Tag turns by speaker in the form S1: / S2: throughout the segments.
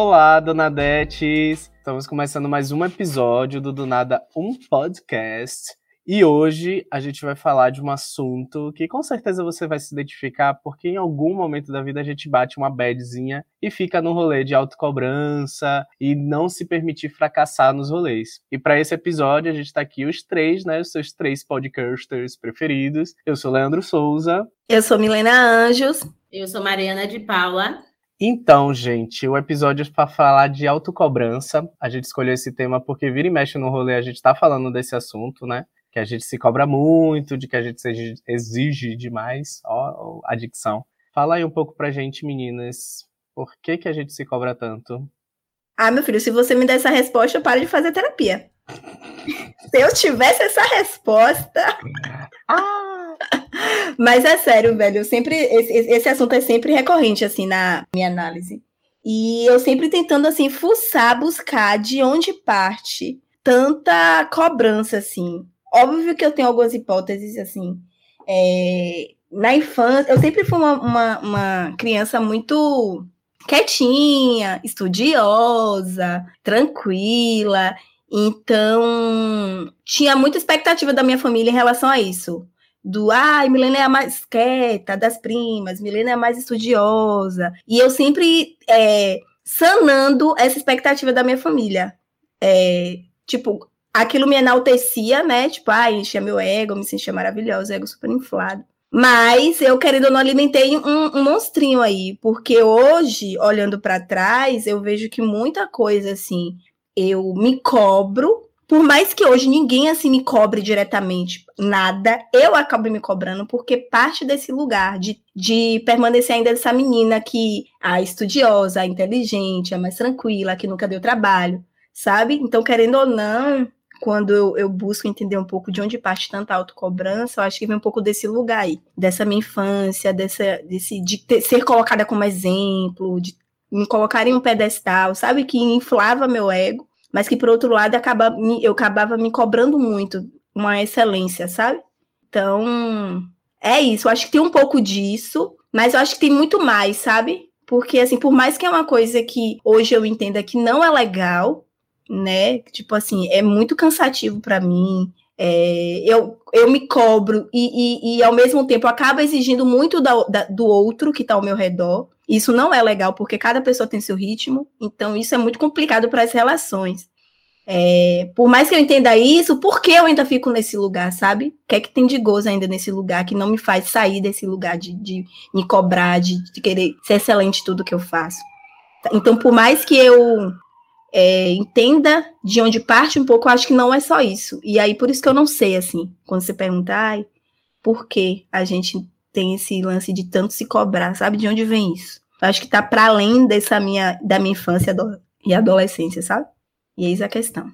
S1: Olá, Donadetes! Estamos começando mais um episódio do Do Nada Um Podcast. E hoje a gente vai falar de um assunto que com certeza você vai se identificar, porque em algum momento da vida a gente bate uma badzinha e fica no rolê de autocobrança e não se permitir fracassar nos rolês. E para esse episódio a gente tá aqui os três, né, os seus três podcasters preferidos. Eu sou Leandro Souza.
S2: Eu sou Milena Anjos.
S3: Eu sou Mariana de Paula.
S1: Então, gente, o episódio é para falar de autocobrança. A gente escolheu esse tema porque vira e mexe no rolê, a gente tá falando desse assunto, né? que a gente se cobra muito, de que a gente se exige demais, ó, a dicção. Fala aí um pouco pra gente, meninas, por que que a gente se cobra tanto?
S2: Ah, meu filho, se você me der essa resposta, eu paro de fazer terapia. se eu tivesse essa resposta. ah! Mas é sério, velho, eu sempre esse, esse assunto é sempre recorrente assim na minha análise. E eu sempre tentando assim fuçar, buscar de onde parte tanta cobrança assim. Óbvio que eu tenho algumas hipóteses, assim. É, na infância, eu sempre fui uma, uma, uma criança muito quietinha, estudiosa, tranquila. Então, tinha muita expectativa da minha família em relação a isso. Do, ai, Milena é a mais quieta das primas, Milena é a mais estudiosa. E eu sempre é, sanando essa expectativa da minha família. É, tipo, aquilo me enaltecia, né? Tipo, ah, enchia meu ego, me sentia maravilhosa, ego super inflado. Mas eu, querendo ou não, alimentei um, um monstrinho aí, porque hoje, olhando para trás, eu vejo que muita coisa, assim, eu me cobro, por mais que hoje ninguém, assim, me cobre diretamente nada, eu acabo me cobrando, porque parte desse lugar de, de permanecer ainda essa menina que, a estudiosa, a inteligente, a mais tranquila, que nunca deu trabalho, sabe? Então, querendo ou não, quando eu, eu, busco entender um pouco de onde parte tanta autocobrança, eu acho que vem um pouco desse lugar aí, dessa minha infância, dessa, desse, de ter, ser colocada como exemplo, de me colocar em um pedestal, sabe? Que inflava meu ego, mas que, por outro lado, acaba, eu acabava me cobrando muito uma excelência, sabe? Então, é isso. Eu acho que tem um pouco disso, mas eu acho que tem muito mais, sabe? Porque, assim, por mais que é uma coisa que hoje eu entenda que não é legal, né? Tipo assim, é muito cansativo para mim. É, eu, eu me cobro e, e, e, ao mesmo tempo acaba exigindo muito da, da, do outro que está ao meu redor. Isso não é legal, porque cada pessoa tem seu ritmo, então isso é muito complicado para as relações. É, por mais que eu entenda isso, por que eu ainda fico nesse lugar, sabe? O que é que tem de gozo ainda nesse lugar que não me faz sair desse lugar de, de me cobrar, de, de querer ser excelente em tudo que eu faço? Então, por mais que eu é, entenda de onde parte um pouco, acho que não é só isso. E aí, por isso que eu não sei, assim, quando você pergunta, ai, por que a gente tem esse lance de tanto se cobrar, sabe? De onde vem isso? Eu acho que tá para além dessa minha, da minha infância e adolescência, sabe? E eis a questão.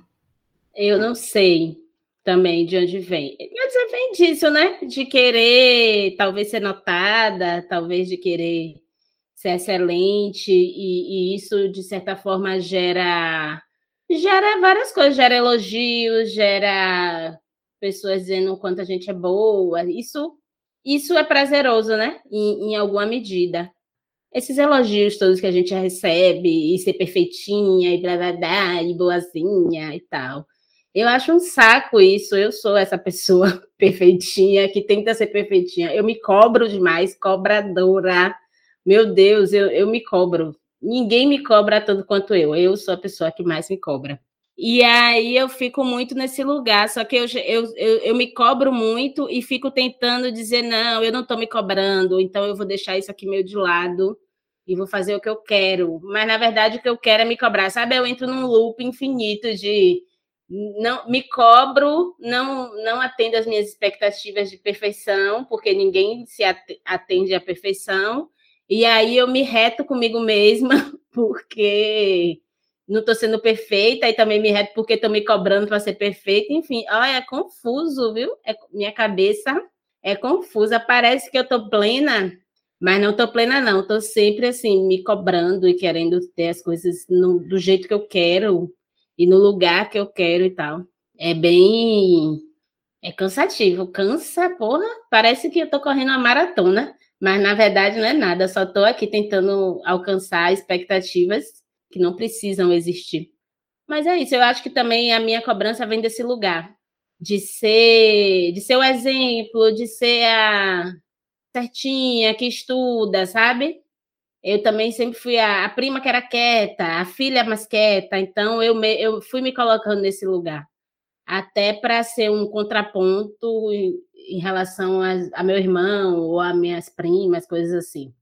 S3: Eu não sei também de onde vem. Mas vem disso, né? De querer talvez ser notada, talvez de querer ser excelente, e, e, isso, de certa forma, gera, gera várias coisas, gera elogios, gera pessoas dizendo o quanto a gente é boa. Isso, isso é prazeroso, né? Em, em alguma medida. Esses elogios todos que a gente recebe, e ser perfeitinha, e blá blá blá, e boazinha e tal. Eu acho um saco isso. Eu sou essa pessoa perfeitinha que tenta ser perfeitinha. Eu me cobro demais, cobradora. Meu Deus, eu, eu me cobro. Ninguém me cobra tanto quanto eu. Eu sou a pessoa que mais me cobra. E aí eu fico muito nesse lugar, só que eu, eu, eu, eu, me cobro muito e fico tentando dizer, não, eu não estou me cobrando, então eu vou deixar isso aqui meio de lado e vou fazer o que eu quero. Mas, na verdade, o que eu quero é me cobrar, sabe? Eu entro num loop infinito de não me cobro, não, não atendo às minhas expectativas de perfeição, porque ninguém se atende à perfeição, e aí eu me reto comigo mesma, porque não estou sendo perfeita, e também me reto porque estou me cobrando para ser perfeita. Enfim, olha, é confuso, viu? É, minha cabeça é confusa. Parece que eu estou plena, mas não estou plena, não. Estou sempre assim, me cobrando e querendo ter as coisas no, do jeito que eu quero e no lugar que eu quero e tal. É bem. É cansativo, cansa, porra. Parece que eu estou correndo uma maratona mas na verdade não é nada, só estou aqui tentando alcançar expectativas que não precisam existir. Mas é isso, eu acho que também a minha cobrança vem desse lugar. De ser, de ser o exemplo, de ser a certinha que estuda, sabe? Eu também sempre fui a, a prima que era quieta, a filha mais quieta, então eu, me, eu fui me colocando nesse lugar, até para ser um contraponto em, relação a, a meu irmão ou a minhas primas, coisas assim.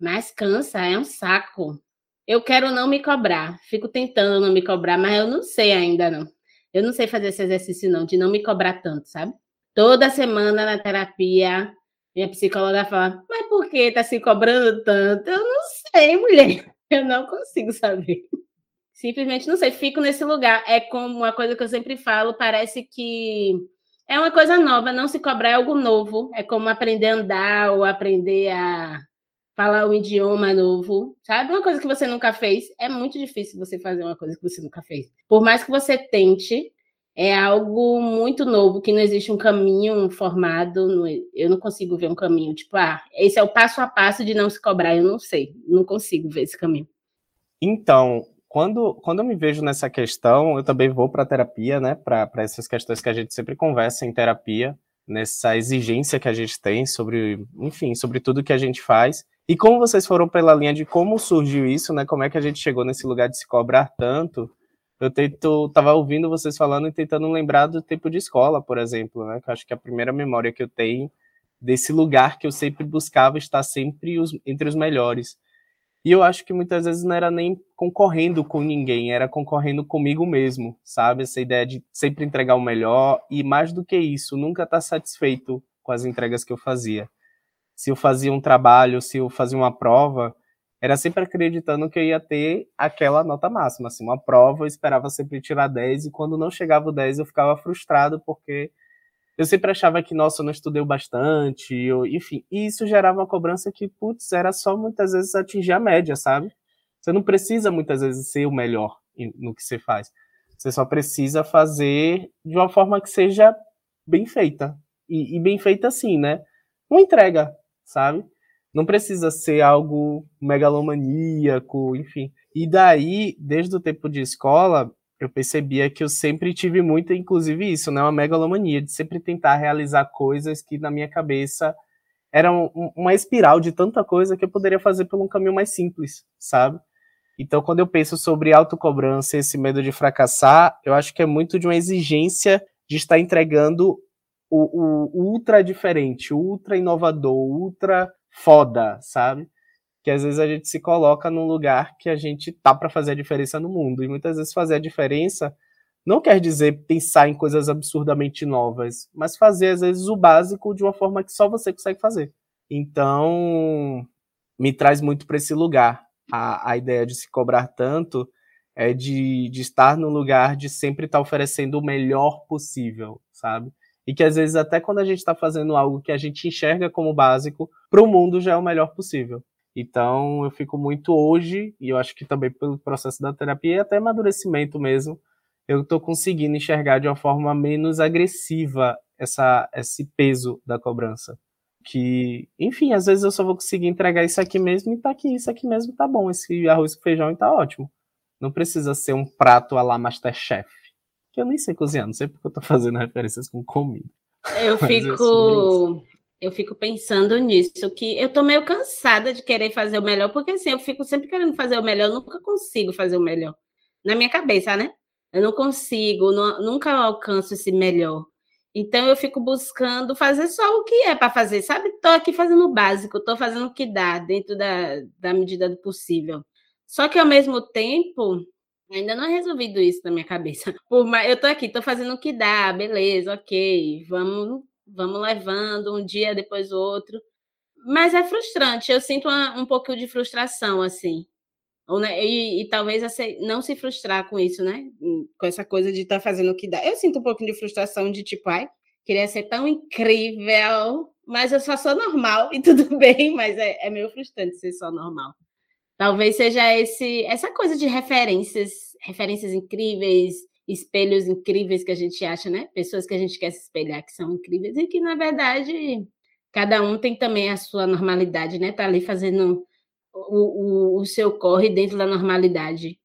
S3: Mas cansa, é um saco. Eu quero não me cobrar, fico tentando não me cobrar, mas eu não sei ainda não. Eu não sei fazer esse exercício não, de não me cobrar tanto, sabe? Toda semana na terapia, minha psicóloga fala: "Mas por que tá se cobrando tanto?" Eu não sei, mulher. Eu não consigo saber. Simplesmente não sei, fico nesse lugar. É como uma coisa que eu sempre falo, parece que é uma coisa nova, não se cobrar é algo novo. É como aprender a andar ou aprender a falar um idioma novo, sabe? Uma coisa que você nunca fez. É muito difícil você fazer uma coisa que você nunca fez. Por mais que você tente, é algo muito novo, que não existe um caminho formado. Eu não consigo ver um caminho, tipo, ah, esse é o passo a passo de não se cobrar. Eu não sei, não consigo ver esse caminho.
S1: Então, quando, quando eu me vejo nessa questão, eu também vou para a terapia, né? Para essas questões que a gente sempre conversa em terapia, nessa exigência que a gente tem sobre, enfim, sobre tudo que a gente faz. E como vocês foram pela linha de como surgiu isso, né? Como é que a gente chegou nesse lugar de se cobrar tanto? Eu tento, tava ouvindo vocês falando e tentando lembrar do tempo de escola, por exemplo, né? Que eu acho que a primeira memória que eu tenho desse lugar que eu sempre buscava estar sempre os, entre os melhores. E eu acho que muitas vezes não era nem concorrendo com ninguém, era concorrendo comigo mesmo, sabe? Essa ideia de sempre entregar o melhor e mais do que isso, nunca estar tá satisfeito com as entregas que eu fazia se eu fazia um trabalho, se eu fazia uma prova, era sempre acreditando que eu ia ter aquela nota máxima. Assim, uma prova eu esperava sempre tirar 10 e quando não chegava o 10 eu ficava frustrado porque eu sempre achava que, nossa, eu não estudei bastante, eu, enfim. E isso gerava uma cobrança que, putz, era só muitas vezes atingir a média, sabe? Você não precisa muitas vezes ser o melhor no que você faz. Você só precisa fazer de uma forma que seja bem feita. E, e bem feita assim, né? Uma entrega sabe? Não precisa ser algo megalomaníaco, enfim. E daí, desde o tempo de escola, eu percebia que eu sempre tive muito, inclusive isso, né? Uma megalomania, de sempre tentar realizar coisas que na minha cabeça eram uma espiral de tanta coisa que eu poderia fazer por um caminho mais simples, sabe? Então, quando eu penso sobre autocobrança esse medo de fracassar, eu acho que é muito de uma exigência de estar entregando o, o ultra diferente, ultra inovador, ultra foda, sabe? Que às vezes a gente se coloca num lugar que a gente tá para fazer a diferença no mundo. E muitas vezes fazer a diferença não quer dizer pensar em coisas absurdamente novas, mas fazer às vezes o básico de uma forma que só você consegue fazer. Então, me traz muito para esse lugar. A, a ideia de se cobrar tanto é de, de estar no lugar de sempre estar tá oferecendo o melhor possível, sabe? e que às vezes até quando a gente está fazendo algo que a gente enxerga como básico, para o mundo já é o melhor possível. Então eu fico muito hoje, e eu acho que também pelo processo da terapia e até amadurecimento mesmo, eu estou conseguindo enxergar de uma forma menos agressiva essa, esse peso da cobrança. Que, enfim, às vezes eu só vou conseguir entregar isso aqui mesmo e tá aqui, isso aqui mesmo tá bom, esse arroz com feijão e tá ótimo. Não precisa ser um prato a la Masterchef que eu nem sei cozinhar, não sei porque eu tô fazendo referências com comida.
S3: Eu é fico. Eu fico pensando nisso, que eu tô meio cansada de querer fazer o melhor, porque assim, eu fico sempre querendo fazer o melhor, eu nunca consigo fazer o melhor. Na minha cabeça, né? Eu não consigo, não, nunca alcanço esse melhor. Então eu fico buscando fazer só o que é para fazer, sabe? Tô aqui fazendo o básico, tô fazendo o que dá, dentro da, da medida do possível. Só que ao mesmo tempo, Ainda não é resolvido isso na minha cabeça. Por mais, eu tô aqui, tô fazendo o que dá, beleza, ok, vamos, vamos levando um dia depois outro. Mas é frustrante, eu sinto uma, um pouco de frustração, assim. Ou, né, e, e, talvez não se frustrar com isso, né? Com essa coisa de estar tá fazendo o que dá. Eu sinto um pouco de frustração de tipo, ai, queria ser tão incrível, mas eu só sou normal e tudo bem, mas é, é meio frustrante ser só normal. Talvez seja esse essa coisa de referências, referências incríveis, espelhos incríveis que a gente acha, né? Pessoas que a gente quer se espelhar que são incríveis e que na verdade cada um tem também a sua normalidade, né? Tá ali fazendo o, o, o seu corre dentro da normalidade.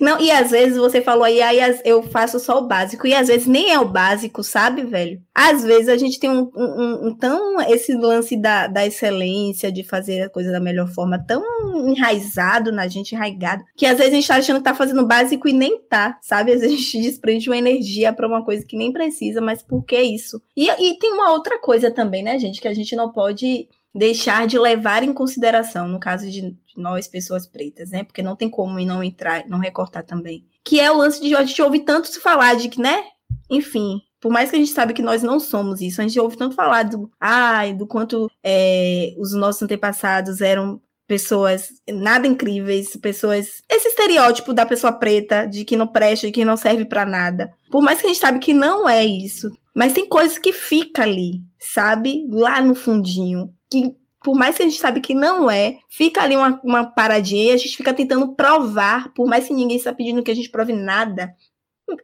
S2: Não, e às vezes você falou aí, aí eu faço só o básico, e às vezes nem é o básico, sabe, velho? Às vezes a gente tem um, um, um tão esse lance da, da excelência, de fazer a coisa da melhor forma, tão enraizado na gente, enraigado, que às vezes a gente tá achando que tá fazendo básico e nem tá, sabe? Às vezes a gente desprende uma energia para uma coisa que nem precisa, mas por que isso? E, e tem uma outra coisa também, né, gente, que a gente não pode deixar de levar em consideração, no caso de nós, pessoas pretas, né? Porque não tem como e não entrar, não recortar também. Que é o lance de a gente ouve tanto se falar de que, né? Enfim, por mais que a gente sabe que nós não somos isso, a gente ouve tanto falar do, ai, do quanto é, os nossos antepassados eram pessoas nada incríveis, pessoas esse estereótipo da pessoa preta, de que não presta, de que não serve para nada. Por mais que a gente sabe que não é isso, mas tem coisas que fica ali, sabe? Lá no fundinho, que por mais que a gente sabe que não é, fica ali uma, uma paradinha e a gente fica tentando provar, por mais que ninguém está pedindo que a gente prove nada,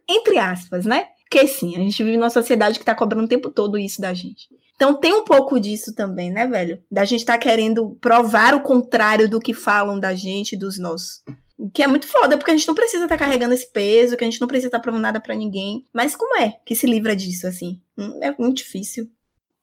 S2: entre aspas, né? Porque sim, a gente vive numa sociedade que está cobrando o tempo todo isso da gente. Então tem um pouco disso também, né, velho? Da gente estar tá querendo provar o contrário do que falam da gente, dos nossos. Que é muito foda, porque a gente não precisa estar tá carregando esse peso, que a gente não precisa estar tá provando nada para ninguém. Mas como é que se livra disso, assim? Hum, é muito difícil.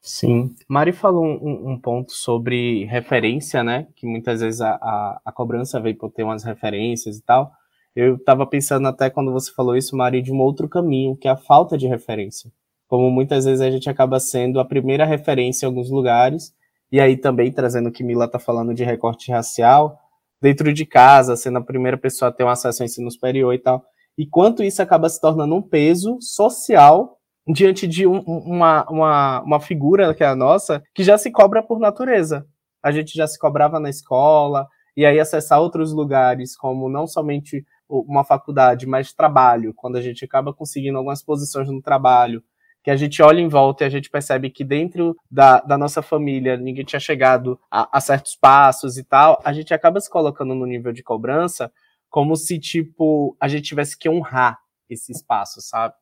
S1: Sim. Mari falou um, um, ponto sobre referência, né? Que muitas vezes a, a, a, cobrança veio por ter umas referências e tal. Eu estava pensando até quando você falou isso, Mari, de um outro caminho, que é a falta de referência. Como muitas vezes a gente acaba sendo a primeira referência em alguns lugares, e aí também trazendo o que Mila está falando de recorte racial, dentro de casa, sendo a primeira pessoa a ter um acesso ao ensino superior e tal. E quanto isso acaba se tornando um peso social diante de um, uma, uma, uma figura que é a nossa, que já se cobra por natureza. A gente já se cobrava na escola, e aí acessar outros lugares, como não somente uma faculdade, mas trabalho, quando a gente acaba conseguindo algumas posições no trabalho, que a gente olha em volta e a gente percebe que dentro da, da nossa família ninguém tinha chegado a, a certos passos e tal, a gente acaba se colocando no nível de cobrança como se, tipo, a gente tivesse que honrar esse espaço, sabe?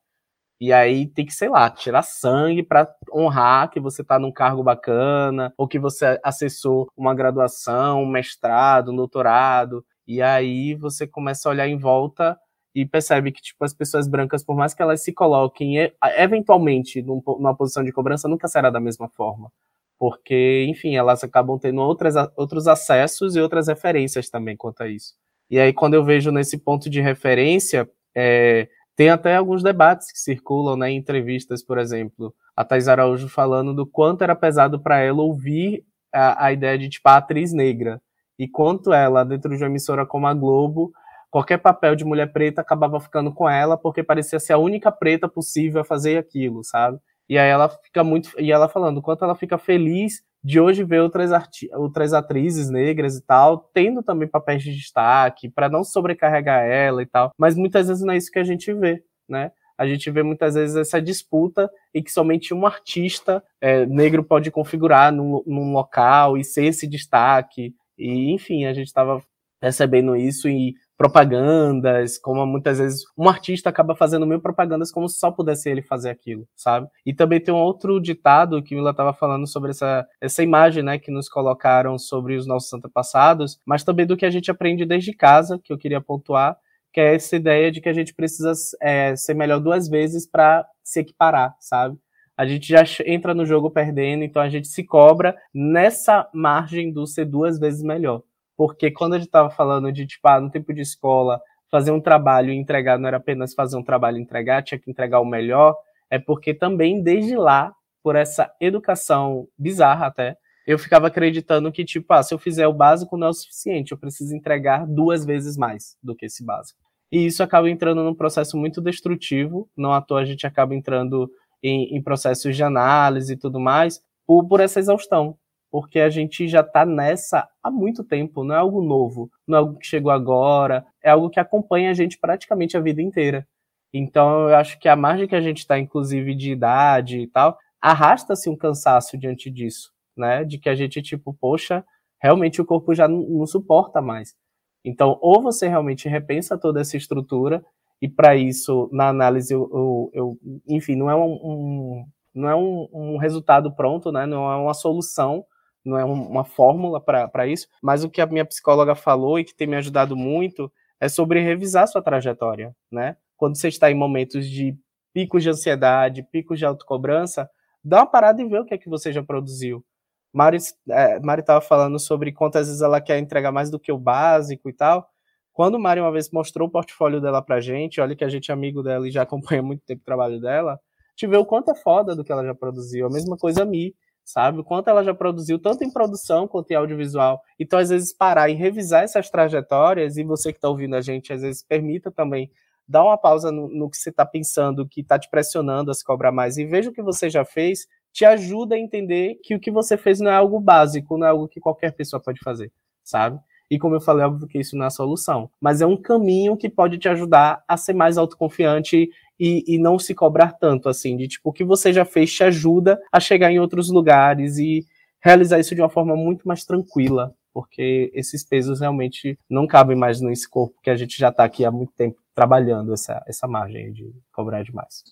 S1: E aí tem que, sei lá, tirar sangue para honrar que você está num cargo bacana, ou que você acessou uma graduação, um mestrado, um doutorado. E aí você começa a olhar em volta e percebe que, tipo, as pessoas brancas, por mais que elas se coloquem eventualmente numa posição de cobrança, nunca será da mesma forma. Porque, enfim, elas acabam tendo outras, outros acessos e outras referências também quanto a isso. E aí, quando eu vejo nesse ponto de referência, é, tem até alguns debates que circulam né, em entrevistas, por exemplo, a Thais Araújo falando do quanto era pesado para ela ouvir a, a, ideia de tipo a atriz negra e quanto ela, dentro de uma emissora como a Globo, qualquer papel de mulher preta acabava ficando com ela porque parecia ser a única preta possível a fazer aquilo, sabe? E aí ela fica muito. E ela falando quanto ela fica feliz de hoje ver outras, outras atrizes negras e tal, tendo também papéis de destaque, para não sobrecarregar ela e tal. Mas muitas vezes não é isso que a gente vê, né? A gente vê muitas vezes essa disputa em que somente um artista é, negro pode configurar num, num local e ser esse destaque. E, enfim, a gente estava percebendo isso e propagandas, como muitas vezes um artista acaba fazendo mil propagandas como se só pudesse ele fazer aquilo, sabe? E também tem um outro ditado que Mila estava falando sobre essa, essa imagem, né, que nos colocaram sobre os nossos antepassados, mas também do que a gente aprende desde casa, que eu queria pontuar, que é essa ideia de que a gente precisa é, ser melhor duas vezes para se equiparar, sabe? A gente já entra no jogo perdendo, então a gente se cobra nessa margem do ser duas vezes melhor. Porque quando a gente estava falando de, tipo, ah, no tempo de escola, fazer um trabalho e entregar não era apenas fazer um trabalho e entregar, tinha que entregar o melhor, é porque também, desde lá, por essa educação bizarra até, eu ficava acreditando que, tipo, ah, se eu fizer o básico não é o suficiente, eu preciso entregar duas vezes mais do que esse básico. E isso acaba entrando num processo muito destrutivo, não à toa a gente acaba entrando em, em processos de análise e tudo mais, por, por essa exaustão porque a gente já está nessa há muito tempo, não é algo novo, não é algo que chegou agora, é algo que acompanha a gente praticamente a vida inteira. Então, eu acho que a margem que a gente está, inclusive de idade e tal, arrasta-se um cansaço diante disso, né? De que a gente, tipo, poxa, realmente o corpo já não, não suporta mais. Então, ou você realmente repensa toda essa estrutura, e para isso, na análise, eu, eu, eu, enfim, não é um, um não é um, um resultado pronto, né? Não é uma solução, não é uma fórmula para isso, mas o que a minha psicóloga falou e que tem me ajudado muito é sobre revisar sua trajetória, né? Quando você está em momentos de picos de ansiedade, picos de autocobrança, dá uma parada e vê o que é que você já produziu. Mari é, estava falando sobre quantas vezes ela quer entregar mais do que o básico e tal. Quando Mari uma vez mostrou o portfólio dela pra gente, olha que a gente é amigo dela e já acompanha muito tempo o trabalho dela, gente vê o quanto é foda do que ela já produziu. A mesma coisa a Mi, sabe? O quanto ela já produziu, tanto em produção quanto em audiovisual. Então, às vezes, parar e revisar essas trajetórias, e você que está ouvindo a gente, às vezes, permita também dar uma pausa no, no que você está pensando, que está te pressionando a se cobrar mais, e veja o que você já fez, te ajuda a entender que o que você fez não é algo básico, não é algo que qualquer pessoa pode fazer, sabe? E como eu falei, óbvio que isso não é a solução, mas é um caminho que pode te ajudar a ser mais autoconfiante e, e não se cobrar tanto, assim, de tipo, o que você já fez te ajuda a chegar em outros lugares e realizar isso de uma forma muito mais tranquila, porque esses pesos realmente não cabem mais nesse corpo que a gente já está aqui há muito tempo trabalhando essa, essa margem de cobrar demais.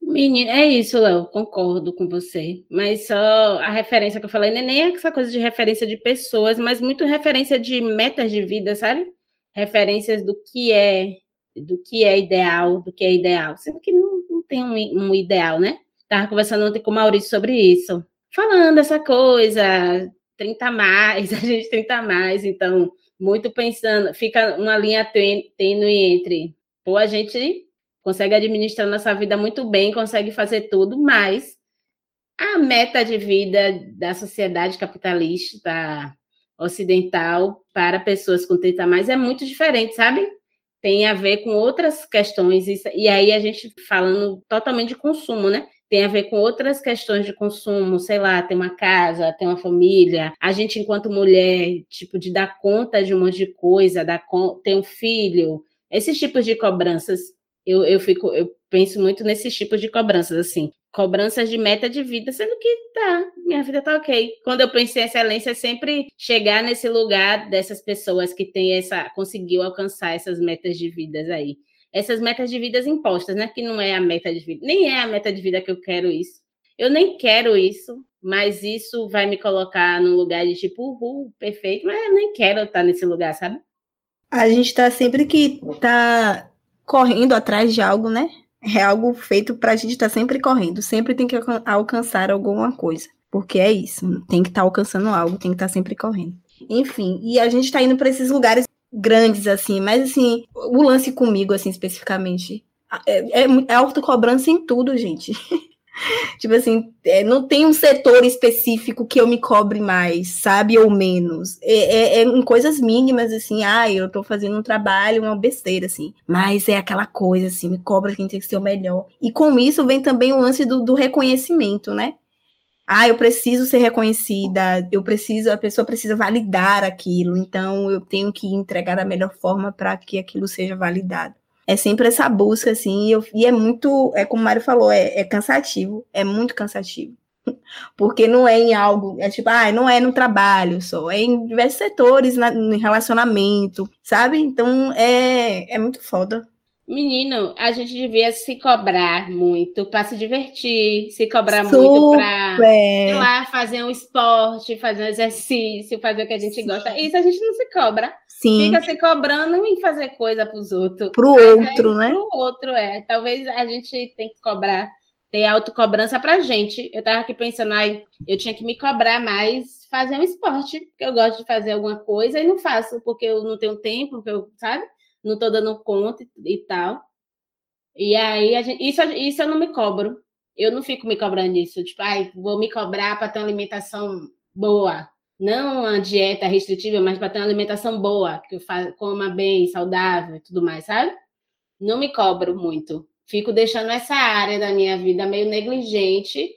S3: Menina, é isso, Léo, concordo com você. Mas só a referência que eu falei, é nem é essa coisa de referência de pessoas, mas muito referência de metas de vida, sabe? Referências do que é, do que é ideal, do que é ideal. Sendo que não, não tem um, um ideal, né? Estava conversando ontem com o Maurício sobre isso. Falando essa coisa, 30 mais, a gente 30 mais, então, muito pensando, fica uma linha tênue entre, pô, a gente consegue administrar nossa vida muito bem, consegue fazer tudo, mas a meta de vida da sociedade capitalista ocidental para pessoas com 30 mais é muito diferente, sabe? Tem a ver com outras questões, e aí a gente falando totalmente de consumo, né? Tem a ver com outras questões de consumo, sei lá, ter uma casa, ter uma família. A gente, enquanto mulher, tipo, de dar conta de um monte de coisa, dar ter um filho, esses tipos de cobranças eu, eu fico, eu penso muito nesses tipos de cobranças, assim, cobranças de meta de vida, sendo que tá, minha vida tá ok. Quando eu penso em excelência, é sempre chegar nesse lugar dessas pessoas que tem essa, conseguiu alcançar essas metas de vidas aí. Essas metas de vidas impostas, né? Que não é a meta de vida, nem é a meta de vida que eu quero isso. Eu nem quero isso, mas isso vai me colocar num lugar de tipo, uhul, perfeito, mas eu nem quero estar nesse lugar, sabe?
S2: A gente tá sempre que tá correndo atrás de algo, né? É algo feito para a gente estar tá sempre correndo, sempre tem que alcançar alguma coisa, porque é isso, tem que estar tá alcançando algo, tem que estar tá sempre correndo. Enfim, e a gente está indo para esses lugares grandes, assim, mas assim, o lance comigo, assim, especificamente, é, é, é autocobrança em tudo, gente. tipo assim, é, não tem um setor específico que eu me cobre mais, sabe? Ou menos. É, é, é, em coisas mínimas, assim, ah, eu tô fazendo um trabalho, uma besteira, assim. Mas é aquela coisa, assim, me cobra quem tem que ser o melhor. E com isso vem também o lance do, do reconhecimento, né? Ah, eu preciso ser reconhecida, eu preciso, a pessoa precisa validar aquilo, então eu tenho que entregar da melhor forma para que aquilo seja validado. É sempre essa busca, assim, e, eu, e é muito, é como o Mário falou, é, é cansativo, é muito cansativo. Porque não é em algo, é tipo, ah, não é no trabalho só, é em diversos setores, na, no relacionamento, sabe? Então é, é muito foda.
S3: Menino, a gente devia se cobrar muito para se divertir, se cobrar Super. muito para ir lá fazer um esporte, fazer um exercício, fazer o que a gente gosta. Isso a gente não se cobra. Sim. Fica se cobrando em fazer coisa para os outros.
S2: Para o outro, né?
S3: Para o outro, é. Talvez a gente tenha que cobrar, ter autocobrança para a gente. Eu estava aqui pensando, ai, eu tinha que me cobrar mais fazer um esporte, porque eu gosto de fazer alguma coisa e não faço, porque eu não tenho tempo, porque eu, sabe? Não estou dando conta e, tal. E aí, gente, isso, isso eu não me cobro. Eu não fico me cobrando isso. Tipo, ai, vou me cobrar para ter uma alimentação boa não uma dieta restritiva, mas para ter uma alimentação boa, que eu coma bem, saudável e tudo mais, sabe? Não me cobro muito. Fico deixando essa área da minha vida meio negligente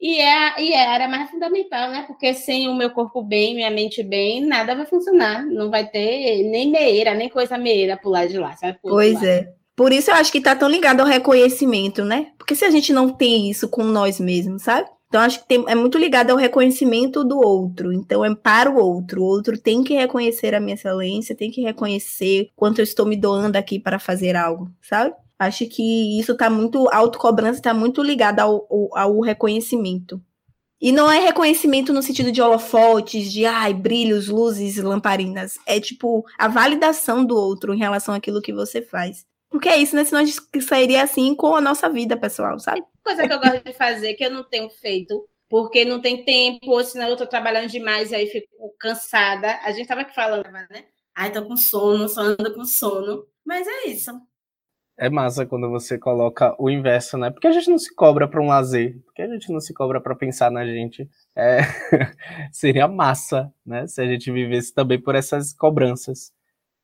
S3: e é, e é a área mais fundamental, né? Porque sem o meu corpo bem, minha mente bem, nada vai funcionar. Não vai ter nem meira, nem coisa meira por lá de lá, sabe?
S2: Pois é. Por isso eu acho que está tão ligado ao reconhecimento, né? Porque se a gente não tem isso com nós mesmos, sabe? Então, acho que tem, é muito ligado ao reconhecimento do outro. Então, é para o outro. O outro tem que reconhecer a minha excelência, tem que reconhecer quanto eu estou me doando aqui para fazer algo, sabe? Acho que isso está muito, a autocobrança está muito ligada ao, ao, ao reconhecimento. E não é reconhecimento no sentido de holofotes, de ai, brilhos, luzes, lamparinas. É tipo a validação do outro em relação àquilo que você faz. Porque é isso, né? Senão a gente sairia assim com a nossa vida, pessoal, sabe?
S3: Coisa que eu gosto de fazer, que eu não tenho feito, porque não tem tempo, ou senão eu tô trabalhando demais e aí fico cansada. A gente tava aqui falando, né? Ai, tô com sono, só ando com sono. Mas é isso.
S1: É massa quando você coloca o inverso, né? Porque a gente não se cobra para um lazer, porque a gente não se cobra para pensar na gente. É... Seria massa, né? Se a gente vivesse também por essas cobranças.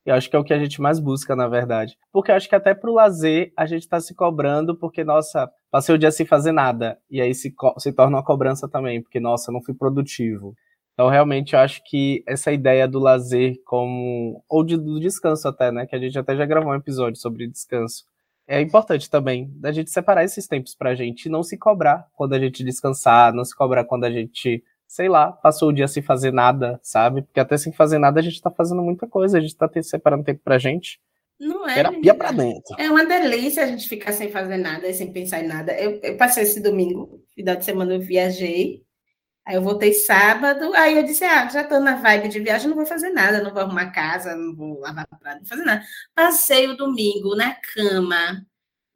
S1: Eu acho que é o que a gente mais busca, na verdade. Porque eu acho que até pro lazer a gente está se cobrando, porque, nossa, passei o dia sem fazer nada. E aí se, se torna uma cobrança também, porque, nossa, não fui produtivo. Então, realmente, eu acho que essa ideia do lazer como. ou de, do descanso até, né? Que a gente até já gravou um episódio sobre descanso. É importante também da gente separar esses tempos pra gente e não se cobrar quando a gente descansar, não se cobrar quando a gente, sei lá, passou o dia sem fazer nada, sabe? Porque até sem fazer nada a gente tá fazendo muita coisa, a gente tá separando tempo pra gente.
S3: Não é.
S1: Terapia pra dentro.
S3: É uma delícia a gente ficar sem fazer nada, sem pensar em nada. Eu, eu passei esse domingo, final de semana eu viajei, Aí eu voltei sábado, aí eu disse, ah, já estou na vibe de viagem, não vou fazer nada, não vou arrumar casa, não vou lavar prato, não vou fazer nada. Passei o domingo na cama,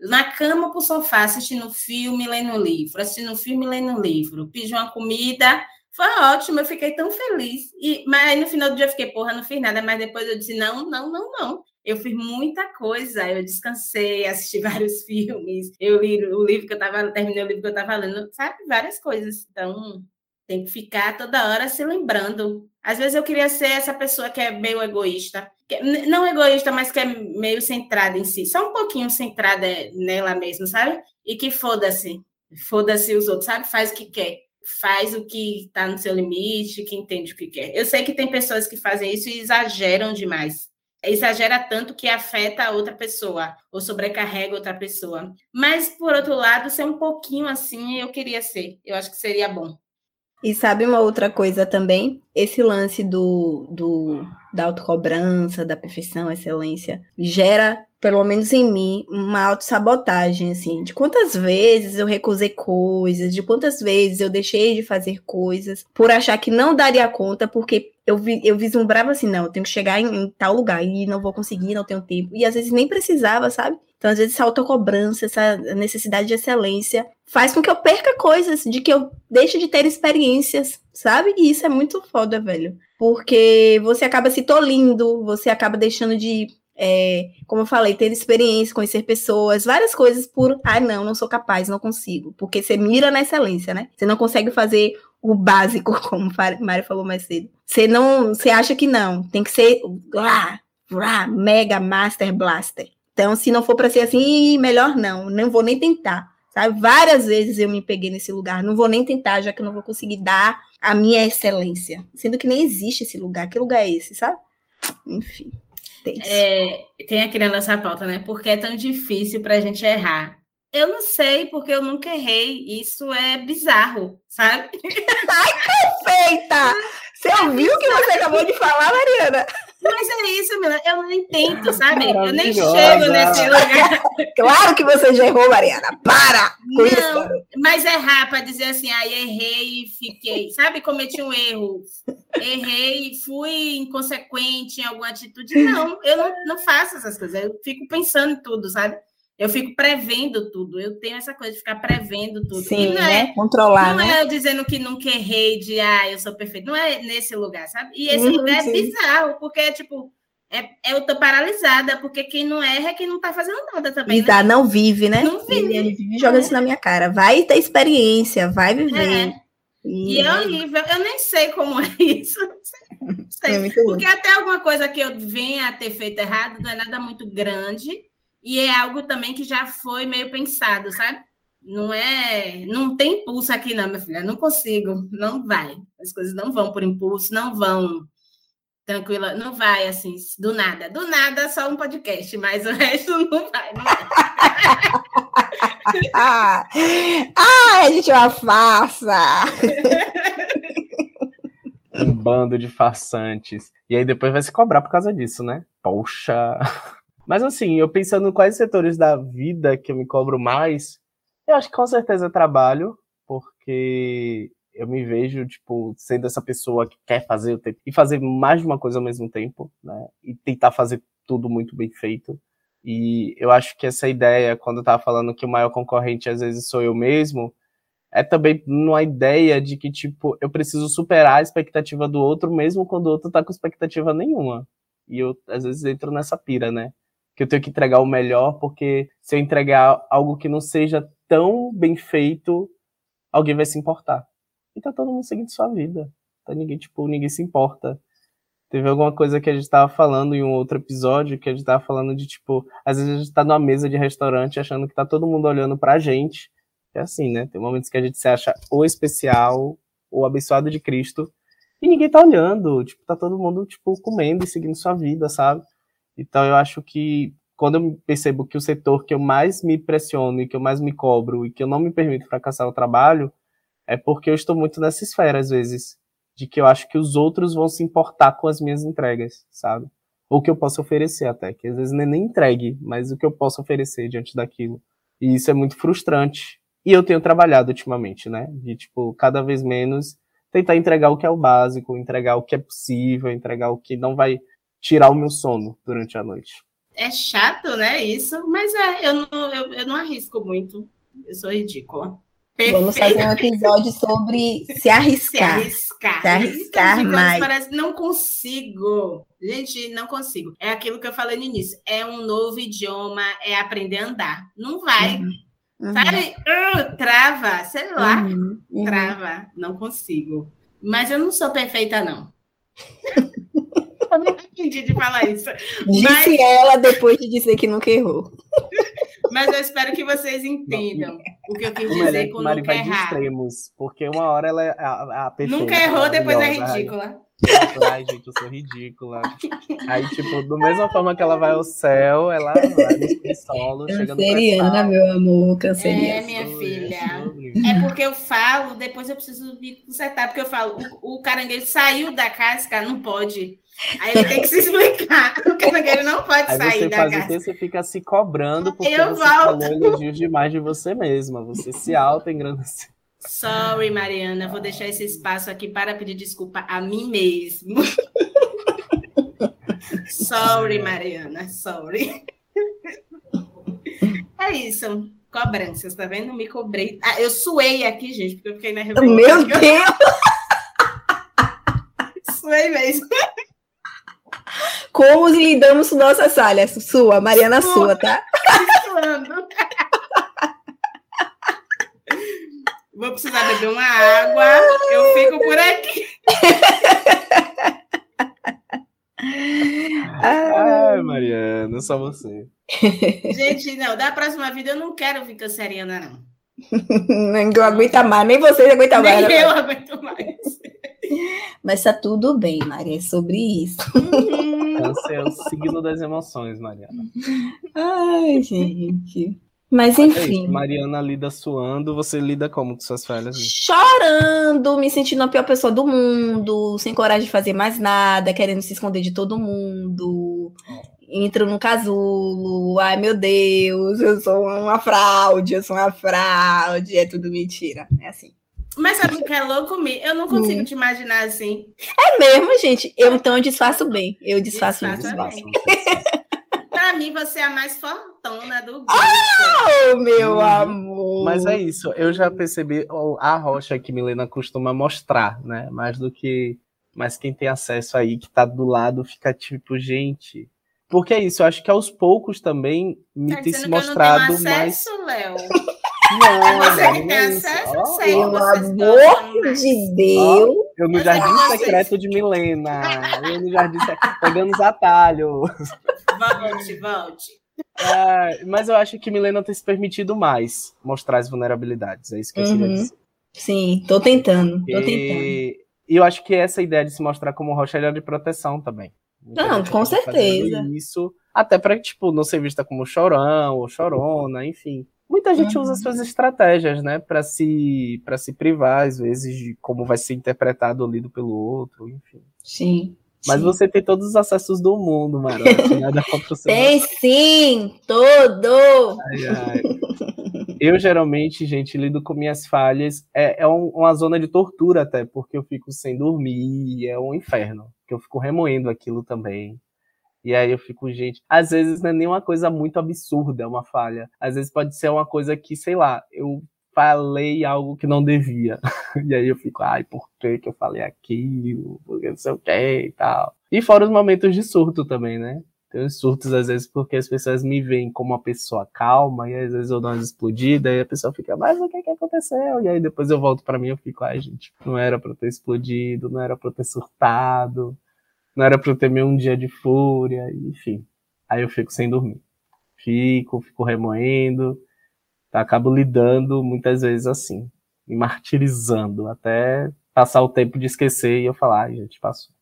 S3: na cama pro sofá, assistindo filme, lendo livro, assistindo filme, lendo livro, pedi uma comida, foi ótimo, eu fiquei tão feliz. E, mas aí no final do dia eu fiquei, porra, não fiz nada, mas depois eu disse, não, não, não, não. Eu fiz muita coisa, eu descansei, assisti vários filmes, eu li o livro que eu estava, terminei o livro que eu estava lendo, sabe? Várias coisas. Então, tem que ficar toda hora se lembrando. Às vezes eu queria ser essa pessoa que é meio egoísta. Não egoísta, mas que é meio centrada em si. Só um pouquinho centrada nela mesma, sabe? E que foda-se. Foda-se os outros, sabe? Faz o que quer. Faz o que está no seu limite, que entende o que quer. Eu sei que tem pessoas que fazem isso e exageram demais exagera tanto que afeta a outra pessoa ou sobrecarrega outra pessoa. Mas por outro lado, ser um pouquinho assim, eu queria ser. Eu acho que seria bom.
S2: E sabe uma outra coisa também? Esse lance do, do da autocobrança, da perfeição, excelência, gera, pelo menos em mim, uma autossabotagem, assim, de quantas vezes eu recusei coisas, de quantas vezes eu deixei de fazer coisas por achar que não daria conta, porque eu, vi, eu vislumbrava assim, não, eu tenho que chegar em, em tal lugar e não vou conseguir, não tenho tempo. E às vezes nem precisava, sabe? Então, às vezes, essa autocobrança, essa necessidade de excelência faz com que eu perca coisas, de que eu deixe de ter experiências, sabe? E isso é muito foda, velho. Porque você acaba se tolindo, você acaba deixando de, é, como eu falei, ter experiência, conhecer pessoas, várias coisas por, ah, não, não sou capaz, não consigo. Porque você mira na excelência, né? Você não consegue fazer o básico, como Mari falou mais cedo. Você não, você acha que não, tem que ser lá, lá, mega master blaster. Então, se não for para ser assim, melhor não, não vou nem tentar. Sabe? Várias vezes eu me peguei nesse lugar, não vou nem tentar, já que eu não vou conseguir dar a minha excelência. Sendo que nem existe esse lugar. Que lugar é esse, sabe? Enfim.
S3: É, tem na nossa pauta, né? Porque é tão difícil para a gente errar. Eu não sei, porque eu nunca errei. Isso é bizarro, sabe?
S2: Ai, perfeita! Você ouviu o que você acabou de falar, Mariana?
S3: Mas é isso, Mila. Eu nem tento, sabe? Eu nem chego nesse lugar.
S2: Claro que você já errou, Mariana. Para!
S3: Não, isso. mas errar para dizer assim, aí ah, errei e fiquei. Sabe, cometi um erro. Errei, fui inconsequente em alguma atitude. Não, eu não, não faço essas coisas. Eu fico pensando em tudo, sabe? Eu fico prevendo tudo. Eu tenho essa coisa de ficar prevendo tudo.
S2: Sim, não né? É, Controlar.
S3: Não
S2: né?
S3: é eu dizendo que nunca errei, de ah, eu sou perfeito. Não é nesse lugar, sabe? E esse lugar é bizarro, porque, tipo, é, eu tô paralisada, porque quem não erra é quem não tá fazendo nada também.
S2: Né? não vive, né? Não vive. Ele, vive joga é. isso na minha cara. Vai ter experiência, vai viver.
S3: É. E, e é horrível. Eu nem sei como é isso. Sei. É porque até alguma coisa que eu venha a ter feito errado não é nada muito grande e é algo também que já foi meio pensado, sabe? Não é, não tem impulso aqui não, minha filha, não consigo, não vai. As coisas não vão por impulso, não vão tranquila, não vai assim, do nada. Do nada só um podcast, mas o resto não vai, não vai.
S2: ah, a gente é uma farsa.
S1: um bando de farsantes. E aí depois vai se cobrar por causa disso, né? Poxa. Mas assim, eu pensando em quais setores da vida que eu me cobro mais, eu acho que com certeza trabalho, porque eu me vejo, tipo, sendo essa pessoa que quer fazer e fazer mais de uma coisa ao mesmo tempo, né? E tentar fazer tudo muito bem feito. E eu acho que essa ideia, quando eu tava falando que o maior concorrente às vezes sou eu mesmo, é também uma ideia de que, tipo, eu preciso superar a expectativa do outro, mesmo quando o outro tá com expectativa nenhuma. E eu, às vezes, entro nessa pira, né? Que eu tenho que entregar o melhor, porque se eu entregar algo que não seja tão bem feito, alguém vai se importar. E tá todo mundo seguindo sua vida. Tá ninguém, tipo, ninguém se importa. Teve alguma coisa que a gente tava falando em um outro episódio, que a gente tava falando de, tipo, às vezes a gente tá numa mesa de restaurante achando que tá todo mundo olhando pra gente. É assim, né? Tem momentos que a gente se acha ou especial, ou abençoado de Cristo, e ninguém tá olhando. Tipo, tá todo mundo, tipo, comendo e seguindo sua vida, sabe? Então eu acho que quando eu percebo que o setor que eu mais me pressiono e que eu mais me cobro e que eu não me permito fracassar o trabalho, é porque eu estou muito nessa esfera, às vezes de que eu acho que os outros vão se importar com as minhas entregas, sabe? Ou que eu posso oferecer até, que às vezes não é nem entregue, mas o que eu posso oferecer diante daquilo. E isso é muito frustrante. E eu tenho trabalhado ultimamente, né? De, tipo, cada vez menos tentar entregar o que é o básico, entregar o que é possível, entregar o que não vai tirar o meu sono durante a noite.
S3: É chato, né? Isso, mas é, eu não, eu, eu não arrisco muito. Eu sou ridícula.
S2: Perfeito. Vamos fazer um episódio sobre se arriscar.
S3: Se arriscar.
S2: Se arriscar mais.
S3: Parece, não consigo. Gente, não consigo. É aquilo que eu falei no início. É um novo idioma, é aprender a andar. Não vai. Uhum. Uhum. Sabe? Uh, trava, sei lá. Uhum. uhum. Trava. Não consigo. Mas eu não sou perfeita, não. não entendi de falar isso.
S2: Disse Mas... ela depois de dizer que nunca errou.
S3: Mas eu espero que vocês entendam o que eu quis dizer com Mari nunca errar.
S1: extremos, porque uma hora ela é a, a
S3: perfeita. Nunca errou, depois é ridícula.
S1: Ai, gente, eu sou ridícula. Aí, tipo, da mesma forma que ela vai ao céu, ela vai no solo, chega no
S2: Canceriana, meu amor, canceriana.
S3: É, minha filha. É porque eu falo, depois eu preciso me consertar, porque eu falo, o, o caranguejo saiu da casca, não pode. Aí ele tem que se explicar. O caranguejo não pode
S1: Aí
S3: sair
S1: da
S3: casa.
S1: Você você fica se cobrando porque
S3: eu
S1: você
S3: volto.
S1: falou elogios demais de você mesma. Você se auto-engrandece.
S3: Sorry, Mariana. Vou deixar esse espaço aqui para pedir desculpa a mim mesmo. Sorry, Mariana. Sorry. É isso. Cobranças, tá vendo? Me cobrei. Ah, eu suei aqui, gente, porque eu fiquei na
S2: reunião. Meu Deus!
S3: suei mesmo.
S2: Como lidamos com nossas falhas? Sua, Mariana sua, sua tá?
S3: Vou precisar beber uma água. Eu fico por aqui.
S1: Ai, Mariana, só você.
S3: Gente, não, da próxima vida eu não quero ficar seriana, não.
S2: Ninguém aguenta mais, nem vocês aguentam mais.
S3: Nem eu aguento mais.
S2: Mas tá tudo bem, Maria, é sobre isso.
S1: Câncer é o signo das emoções, Mariana.
S2: Ai, gente. Mas enfim.
S1: É Mariana lida suando, você lida como com suas falhas?
S2: Chorando, me sentindo a pior pessoa do mundo, sem coragem de fazer mais nada, querendo se esconder de todo mundo. Entro no casulo, ai meu Deus, eu sou uma fraude, eu sou uma fraude, é tudo mentira. É assim.
S3: Mas sabe o que é louco, Mi? Eu não consigo hum. te imaginar assim.
S2: É mesmo, gente. Eu então eu disfarço bem. Eu disfarço, disfarço bem.
S3: Pra mim, você é a mais fortuna do grupo.
S2: Oh, meu hum. amor!
S1: Mas é isso. Eu já percebi a rocha que Milena costuma mostrar, né? Mais do que. Mas quem tem acesso aí, que tá do lado, fica tipo, gente. Porque é isso, eu acho que aos poucos também me tá tem se mostrado
S3: acesso,
S1: mais.
S3: Léo?
S2: Não,
S3: você que tem acesso, oh, sei.
S2: Pelo amor de Deus.
S1: Oh, eu no eu Jardim Secreto de Milena. Eu no Jardim Secreto, pegando os atalhos.
S3: Volte, volte.
S1: É, mas eu acho que Milena tem se permitido mais mostrar as vulnerabilidades. É isso que eu uhum. queria dizer.
S2: Sim, tô tentando, tô tentando.
S1: E eu acho que essa ideia de se mostrar como rocha é de proteção também.
S2: Não, com certeza.
S1: Isso, até para tipo não ser vista como chorão ou chorona, enfim. Muita gente uhum. usa suas estratégias, né, para se para se privar às vezes de como vai ser interpretado ou lido pelo outro, enfim.
S2: Sim.
S1: Mas
S2: sim.
S1: você tem todos os acessos do mundo, Marote. Nada
S2: Tem sim, todo.
S1: Ai, ai. Eu geralmente, gente, lido com minhas falhas. É, é um, uma zona de tortura até, porque eu fico sem dormir, é um inferno. Que eu fico remoendo aquilo também. E aí eu fico, gente, às vezes não é nem uma coisa muito absurda, uma falha. Às vezes pode ser uma coisa que, sei lá, eu falei algo que não devia. E aí eu fico, ai, por que, que eu falei aquilo? Porque não sei o que e tal. E fora os momentos de surto também, né? Tem uns surtos, às vezes, porque as pessoas me veem como uma pessoa calma, e às vezes eu dou umas explodidas, e a pessoa fica, mas o que que aconteceu? E aí depois eu volto para mim e fico, ai, gente, não era pra eu ter explodido, não era pra eu ter surtado, não era pra eu ter um dia de fúria, enfim. Aí eu fico sem dormir. Fico, fico remoendo, acabo lidando muitas vezes assim, me martirizando, até passar o tempo de esquecer e eu falar, ai, gente, passou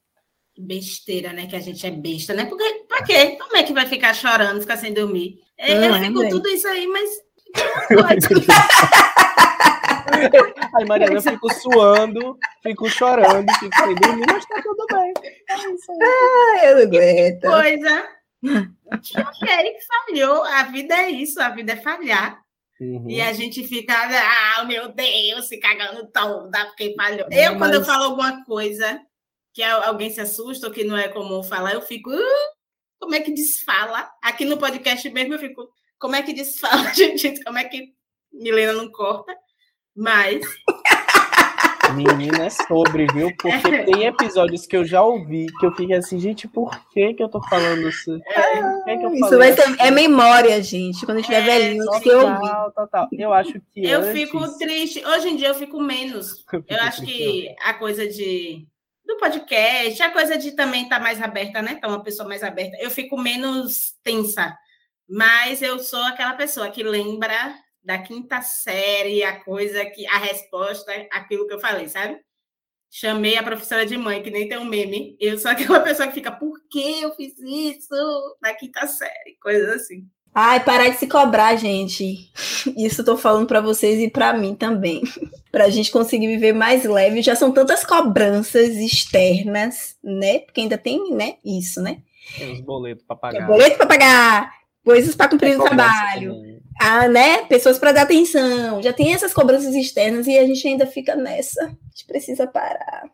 S3: besteira, né? Que a gente é besta, né? Porque pra quê? Como é que vai ficar chorando, ficar sem dormir? É, eu é, fico tudo isso aí, mas.
S1: Aí, Mariana, eu fico suando, fico chorando, fico sem dormir, mas tá tudo bem. É
S2: ah, eu não aguento.
S3: Coisa. O Eric falhou. A vida é isso, a vida é falhar. Uhum. E a gente fica, ah, meu Deus, se cagando toda porque falhou. Eu, mas... quando eu falo alguma coisa que alguém se assusta ou que não é comum falar, eu fico, uh, como é que desfala? Aqui no podcast mesmo eu fico, como é que desfala, gente? Como é que Milena não corta? Mas.
S1: Menina, é sobre, viu? Porque tem episódios que eu já ouvi que eu fiquei assim, gente, por que que eu tô falando isso?
S2: É, que eu isso vai ser, assim? é memória, gente. Quando estiver é, velhinho,
S1: total, total. Eu acho que.
S3: Eu
S1: antes...
S3: fico triste. Hoje em dia eu fico menos. Eu, fico eu acho que a coisa de do podcast, a coisa de também estar tá mais aberta, né? Tá uma pessoa mais aberta. Eu fico menos tensa, mas eu sou aquela pessoa que lembra da quinta série, a coisa que a resposta, aquilo que eu falei, sabe? Chamei a professora de mãe, que nem tem um meme. Eu sou aquela pessoa que fica, por que eu fiz isso na quinta série? Coisas assim.
S2: Ai, parar de se cobrar, gente. Isso eu tô falando para vocês e para mim também. pra gente conseguir viver mais leve. Já são tantas cobranças externas, né? Porque ainda tem, né, isso, né?
S1: Tem os boletos para pagar. Tem
S2: boleto para pagar, coisas para cumprir o trabalho. Ah, né? Pessoas para dar atenção. Já tem essas cobranças externas e a gente ainda fica nessa. A gente precisa parar.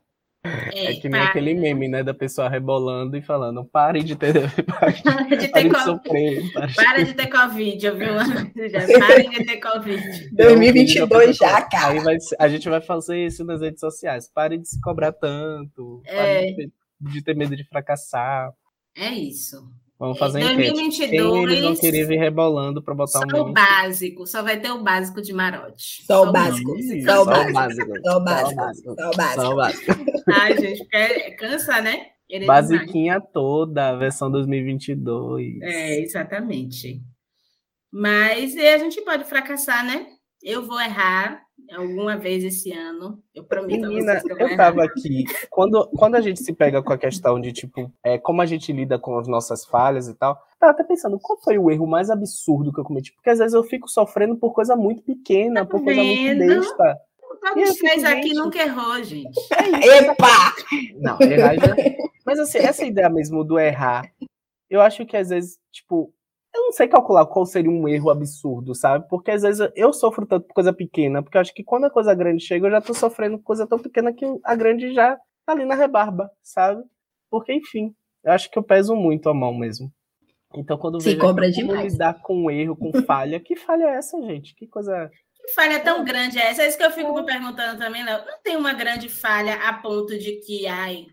S1: É, é que nem aquele meme, né, da pessoa rebolando e falando, pare de ter, pare,
S3: de, ter de sofrer. Pare, para de ter Covid, ouviu? Pare de ter Covid.
S2: 2022 já, cara.
S1: Aí vai, a gente vai fazer isso nas redes sociais. Pare de se cobrar tanto. É. De, de ter medo de fracassar.
S3: É isso.
S1: Vamos fazer em 2022, Quem eles vão querer vir rebolando para botar
S3: só um o básico, só vai ter o básico de Marote.
S2: Só, só o básico. Só o básico. Só o básico.
S3: Só o básico. Ai, gente, porque cansa, né?
S1: Basiquinha toda, a versão 2022.
S3: É, exatamente. Mas a gente pode fracassar, né? Eu vou errar, alguma vez esse ano. Eu prometo
S1: Menina, eu, eu tava aqui. Quando, quando a gente se pega com a questão de, tipo, é, como a gente lida com as nossas falhas e tal, tava até pensando, qual foi o erro mais absurdo que eu cometi? Porque às vezes eu fico sofrendo por coisa muito pequena, tá por coisa muito besta.
S3: Todos três aqui nunca errou, gente.
S2: É Epa!
S1: Não, errar já... Mas assim, essa ideia mesmo do errar, eu acho que às vezes, tipo, eu não sei calcular qual seria um erro absurdo, sabe? Porque às vezes eu sofro tanto por coisa pequena, porque eu acho que quando a coisa grande chega, eu já tô sofrendo por coisa tão pequena que a grande já tá ali na rebarba, sabe? Porque, enfim, eu acho que eu peso muito a mão mesmo. Então, quando
S2: Se
S1: vejo
S2: cobra
S1: como
S2: demais.
S1: lidar com erro, com falha, que falha é essa, gente? Que coisa.
S3: Que falha tão grande é essa? É isso que eu fico me perguntando também, Léo. Não tem uma grande falha a ponto de que, ai,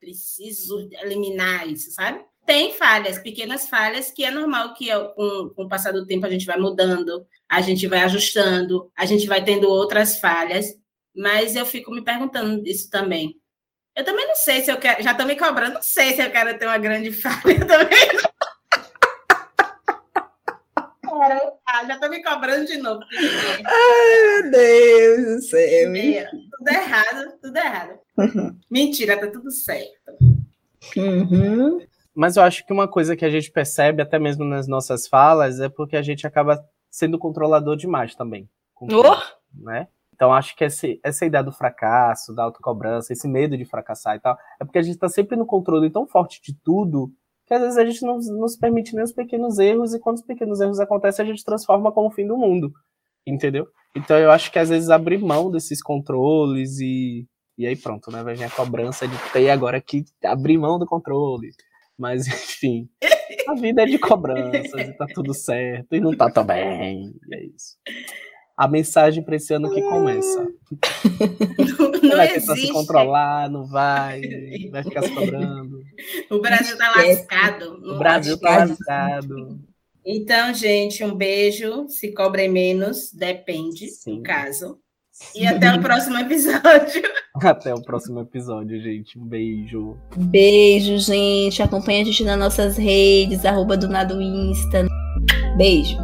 S3: preciso eliminar isso, sabe? Tem falhas, pequenas falhas, que é normal que com, com o passar do tempo a gente vai mudando, a gente vai ajustando, a gente vai tendo outras falhas, mas eu fico me perguntando isso também. Eu também não sei se eu quero, já estou me cobrando, não sei se eu quero ter uma grande falha também. Ah, já estou me cobrando de novo.
S2: Ai, meu Deus do céu.
S3: tudo errado, tudo errado. Uhum. Mentira, tá tudo certo.
S2: Uhum.
S1: Mas eu acho que uma coisa que a gente percebe, até mesmo nas nossas falas, é porque a gente acaba sendo controlador demais também.
S2: Oh!
S1: Né? Então, acho que esse, essa ideia do fracasso, da autocobrança, esse medo de fracassar e tal, é porque a gente está sempre no controle tão forte de tudo que às vezes a gente não nos permite nem os pequenos erros, e quando os pequenos erros acontecem, a gente transforma como o fim do mundo. entendeu? Então eu acho que às vezes abrir mão desses controles e, e aí pronto, né? Vai vir a cobrança de ter agora que abrir mão do controle. Mas enfim, a vida é de cobranças e tá tudo certo e não tá tão bem. E é isso. A mensagem para esse ano que começa.
S3: Não, não
S1: vai tentar se controlar, não vai, vai ficar se cobrando.
S3: O Brasil tá lascado.
S1: O Brasil tá lascado.
S3: Então, gente, um beijo. Se cobrem menos, depende
S1: Sim.
S3: do caso. E até o próximo episódio.
S1: Até o próximo episódio, gente. Um beijo.
S2: Beijo, gente. Acompanha a gente nas nossas redes, arroba do nada Insta. Beijo.